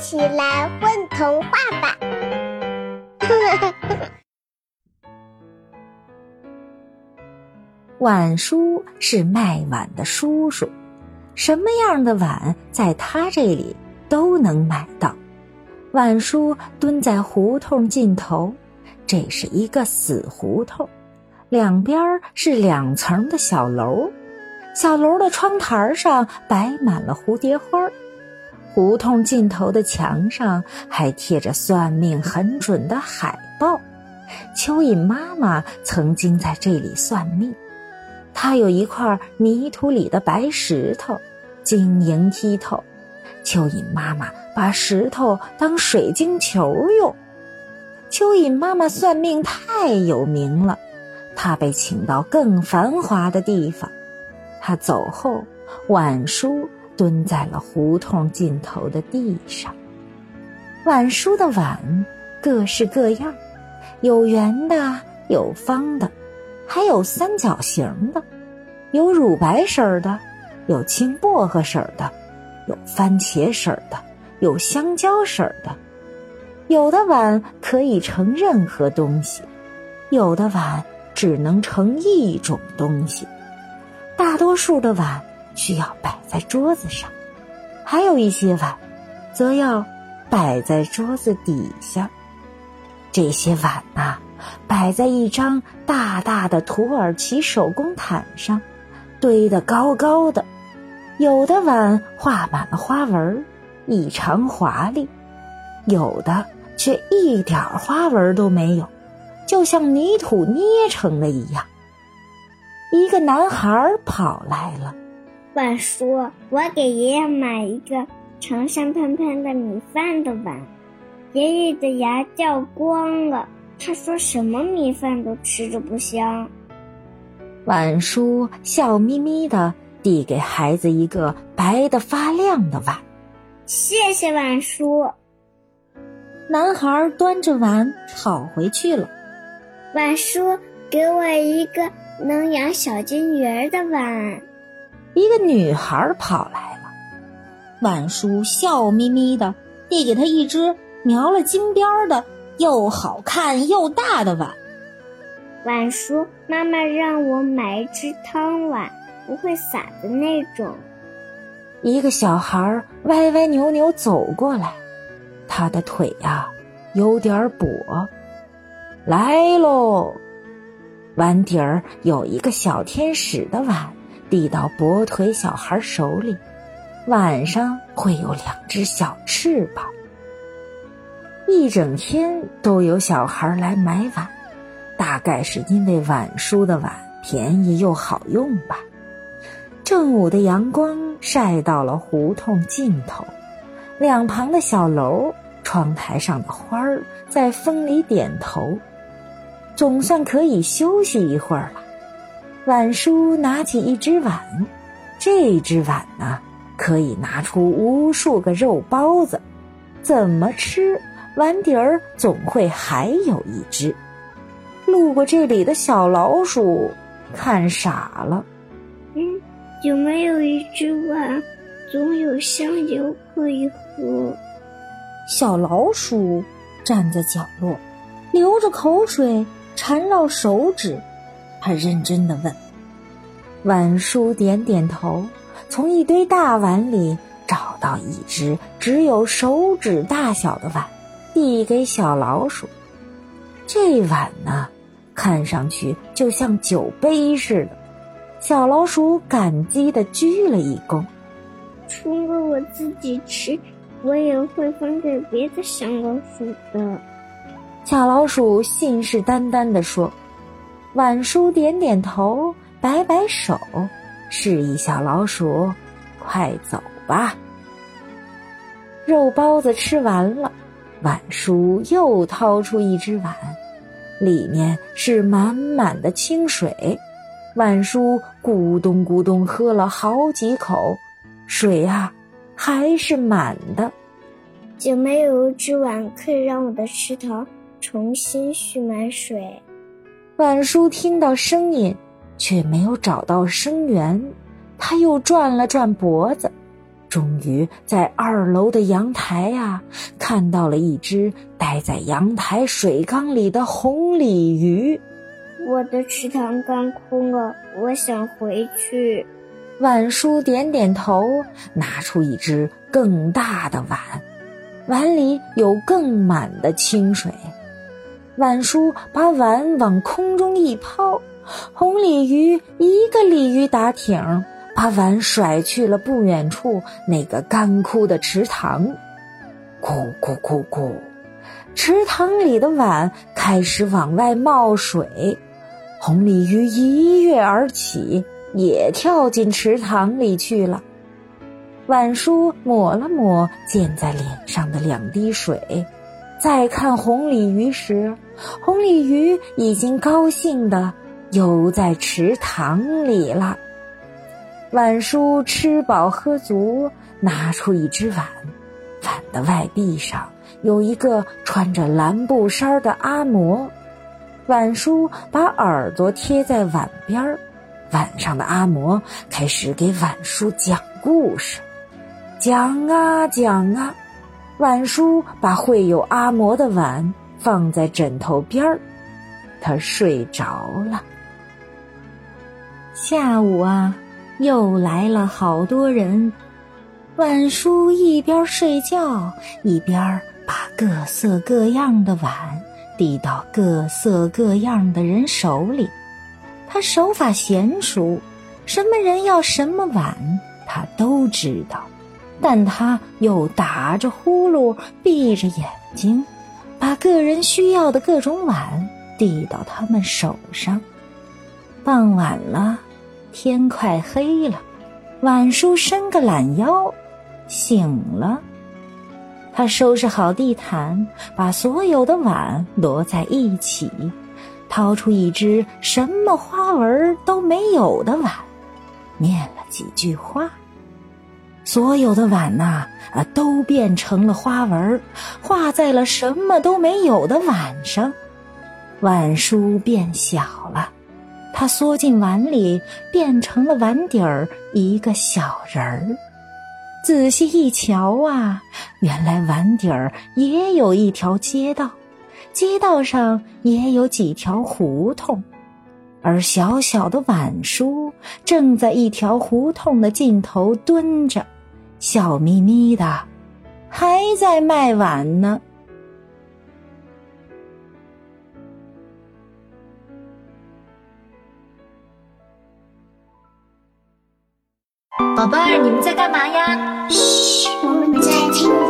起来问童话吧！碗叔是卖碗的叔叔，什么样的碗在他这里都能买到。碗叔蹲在胡同尽头，这是一个死胡同，两边是两层的小楼，小楼的窗台上摆满了蝴蝶花。胡同尽头的墙上还贴着算命很准的海报。蚯蚓妈妈曾经在这里算命，她有一块泥土里的白石头，晶莹剔透。蚯蚓妈妈把石头当水晶球用。蚯蚓妈妈算命太有名了，她被请到更繁华的地方。她走后，晚叔。蹲在了胡同尽头的地上，碗叔的碗各式各样，有圆的，有方的，还有三角形的，有乳白色的，有青薄荷色的，有番茄色的，有香蕉色的。有的碗可以盛任何东西，有的碗只能盛一种东西。大多数的碗。需要摆在桌子上，还有一些碗，则要摆在桌子底下。这些碗呐，摆在一张大大的土耳其手工毯上，堆得高高的。有的碗画满了花纹，异常华丽；有的却一点花纹都没有，就像泥土捏成的一样。一个男孩跑来了。碗叔，我给爷爷买一个盛香喷喷的米饭的碗。爷爷的牙掉光了，他说什么米饭都吃着不香。碗叔笑眯眯的递给孩子一个白的发亮的碗，谢谢碗叔。男孩端着碗跑回去了。碗叔，给我一个能养小金鱼儿的碗。一个女孩跑来了，碗叔笑眯眯的递给她一只描了金边的、又好看又大的碗。碗叔，妈妈让我买一只汤碗，不会洒的那种。一个小孩歪歪扭扭走过来，他的腿呀有点跛。来喽，碗底儿有一个小天使的碗。递到跛腿小孩手里，晚上会有两只小翅膀。一整天都有小孩来买碗，大概是因为碗叔的碗便宜又好用吧。正午的阳光晒到了胡同尽头，两旁的小楼窗台上的花儿在风里点头，总算可以休息一会儿了。碗叔拿起一只碗，这只碗呢，可以拿出无数个肉包子，怎么吃，碗底儿总会还有一只。路过这里的小老鼠看傻了，嗯，有没有一只碗，总有香油可以喝？小老鼠站在角落，流着口水缠绕手指。他认真的问：“碗叔点点头，从一堆大碗里找到一只只有手指大小的碗，递给小老鼠。这碗呢，看上去就像酒杯似的。小老鼠感激的鞠了一躬。除了我自己吃，我也会分给别的小老鼠的。”小老鼠信誓旦旦的说。晚叔点点头，摆摆手，示意小老鼠：“快走吧。”肉包子吃完了，晚叔又掏出一只碗，里面是满满的清水。碗叔咕咚咕咚喝了好几口，水啊，还是满的。就没有一只碗可以让我的池塘重新蓄满水。碗叔听到声音，却没有找到声源。他又转了转脖子，终于在二楼的阳台啊，看到了一只待在阳台水缸里的红鲤鱼。我的池塘干枯了，我想回去。晚叔点点头，拿出一只更大的碗，碗里有更满的清水。晚叔把碗往空中一抛，红鲤鱼一个鲤鱼打挺。把碗甩去了不远处那个干枯的池塘，咕咕咕咕，池塘里的碗开始往外冒水。红鲤鱼一跃而起，也跳进池塘里去了。晚叔抹了抹溅在脸上的两滴水，再看红鲤鱼时，红鲤鱼已经高兴地游在池塘里了。晚叔吃饱喝足，拿出一只碗，碗的外壁上有一个穿着蓝布衫的阿嬷。晚叔把耳朵贴在碗边儿，碗上的阿嬷开始给晚叔讲故事，讲啊讲啊。晚叔把会有阿嬷的碗放在枕头边儿，他睡着了。下午啊。又来了好多人，晚叔一边睡觉一边把各色各样的碗递到各色各样的人手里。他手法娴熟，什么人要什么碗，他都知道。但他又打着呼噜，闭着眼睛，把个人需要的各种碗递到他们手上。傍晚了。天快黑了，晚叔伸个懒腰，醒了。他收拾好地毯，把所有的碗摞在一起，掏出一只什么花纹都没有的碗，念了几句话。所有的碗呐，啊，都变成了花纹，画在了什么都没有的碗上。碗叔变小了。他缩进碗里，变成了碗底儿一个小人儿。仔细一瞧啊，原来碗底儿也有一条街道，街道上也有几条胡同，而小小的碗叔正在一条胡同的尽头蹲着，笑眯眯的，还在卖碗呢。宝贝儿，你们在干嘛呀？嘘，我们在听。